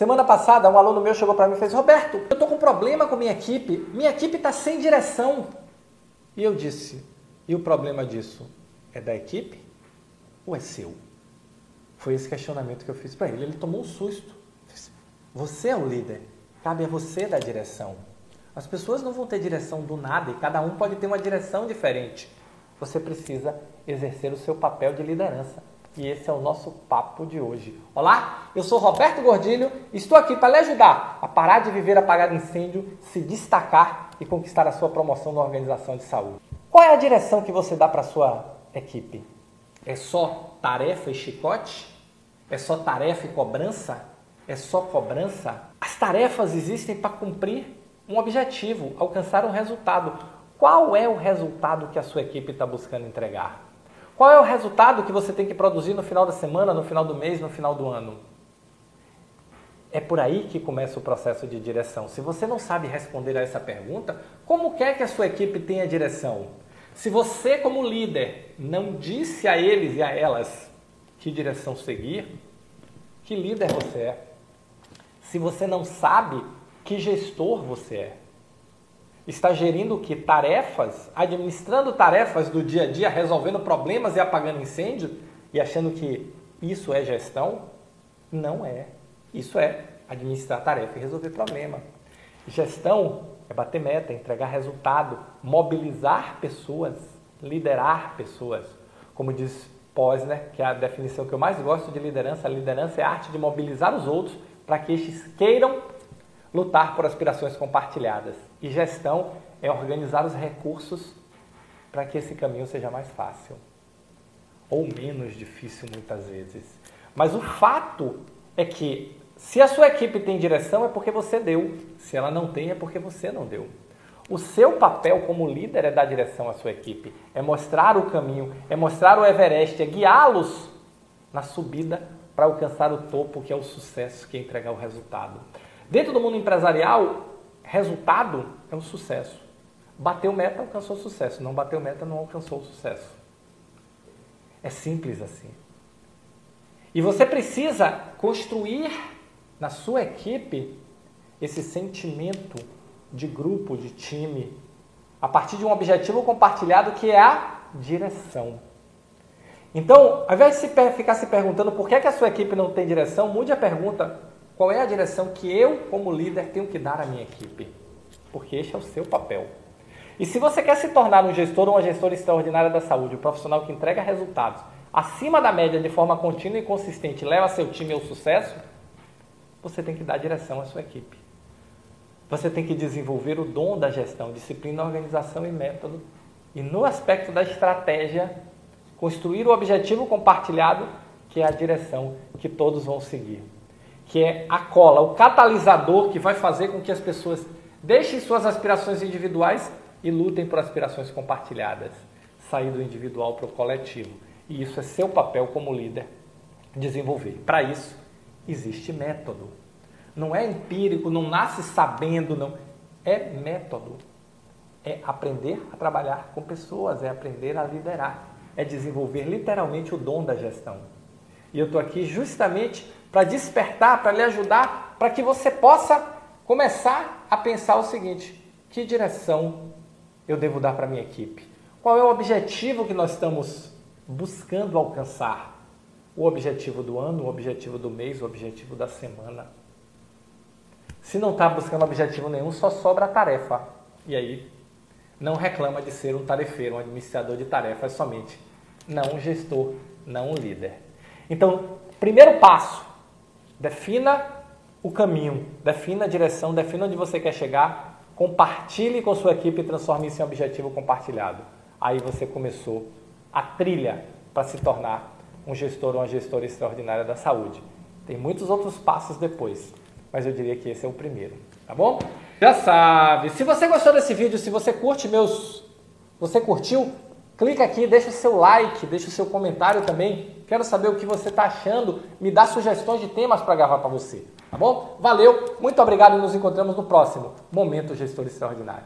Semana passada, um aluno meu chegou para mim e fez: Roberto, eu estou com um problema com minha equipe, minha equipe está sem direção. E eu disse: E o problema disso é da equipe ou é seu? Foi esse questionamento que eu fiz para ele. Ele tomou um susto. Você é o líder, cabe a você dar direção. As pessoas não vão ter direção do nada e cada um pode ter uma direção diferente. Você precisa exercer o seu papel de liderança. E esse é o nosso papo de hoje. Olá, eu sou Roberto Gordilho e estou aqui para lhe ajudar a parar de viver apagado incêndio, se destacar e conquistar a sua promoção na organização de saúde. Qual é a direção que você dá para a sua equipe? É só tarefa e chicote? É só tarefa e cobrança? É só cobrança? As tarefas existem para cumprir um objetivo, alcançar um resultado. Qual é o resultado que a sua equipe está buscando entregar? Qual é o resultado que você tem que produzir no final da semana, no final do mês, no final do ano? É por aí que começa o processo de direção. Se você não sabe responder a essa pergunta, como quer que a sua equipe tenha direção? Se você, como líder, não disse a eles e a elas que direção seguir, que líder você é? Se você não sabe que gestor você é? Está gerindo o que? Tarefas, administrando tarefas do dia a dia, resolvendo problemas e apagando incêndio e achando que isso é gestão? Não é. Isso é administrar tarefa e resolver problema. Gestão é bater meta, entregar resultado, mobilizar pessoas, liderar pessoas. Como diz Posner, que é a definição que eu mais gosto de liderança, a liderança é a arte de mobilizar os outros para que estes queiram lutar por aspirações compartilhadas. E gestão é organizar os recursos para que esse caminho seja mais fácil ou menos difícil muitas vezes. Mas o fato é que se a sua equipe tem direção é porque você deu, se ela não tem é porque você não deu. O seu papel como líder é dar direção à sua equipe, é mostrar o caminho, é mostrar o Everest, é guiá-los na subida para alcançar o topo, que é o sucesso, que é entregar o resultado. Dentro do mundo empresarial, resultado é um sucesso. Bateu meta, alcançou sucesso. Não bateu meta, não alcançou sucesso. É simples assim. E você precisa construir na sua equipe esse sentimento de grupo, de time, a partir de um objetivo compartilhado que é a direção. Então, ao invés de ficar se perguntando por é que a sua equipe não tem direção, mude a pergunta: qual é a direção que eu, como líder, tenho que dar à minha equipe? Porque este é o seu papel. E se você quer se tornar um gestor ou uma gestora extraordinária da saúde, um profissional que entrega resultados acima da média de forma contínua e consistente, leva seu time ao sucesso, você tem que dar direção à sua equipe. Você tem que desenvolver o dom da gestão, disciplina, organização e método. E no aspecto da estratégia, construir o objetivo compartilhado, que é a direção que todos vão seguir que é a cola, o catalisador que vai fazer com que as pessoas deixem suas aspirações individuais e lutem por aspirações compartilhadas, sair do individual para o coletivo. E isso é seu papel como líder desenvolver. Para isso existe método. Não é empírico, não nasce sabendo, não. É método. É aprender a trabalhar com pessoas, é aprender a liderar, é desenvolver literalmente o dom da gestão. E eu estou aqui justamente para despertar, para lhe ajudar, para que você possa começar a pensar o seguinte: que direção eu devo dar para a minha equipe? Qual é o objetivo que nós estamos buscando alcançar? O objetivo do ano, o objetivo do mês, o objetivo da semana. Se não está buscando objetivo nenhum, só sobra a tarefa. E aí, não reclama de ser um tarefeiro, um administrador de tarefas somente. Não um gestor, não um líder. Então, primeiro passo, Defina o caminho, defina a direção, defina onde você quer chegar, compartilhe com sua equipe e transforme isso em objetivo compartilhado. Aí você começou a trilha para se tornar um gestor ou uma gestora extraordinária da saúde. Tem muitos outros passos depois, mas eu diria que esse é o primeiro, tá bom? Já sabe, se você gostou desse vídeo, se você curte meus... Você curtiu? Clica aqui, deixa o seu like, deixa o seu comentário também. Quero saber o que você está achando. Me dá sugestões de temas para gravar para você. Tá bom? Valeu, muito obrigado e nos encontramos no próximo Momento Gestor Extraordinário.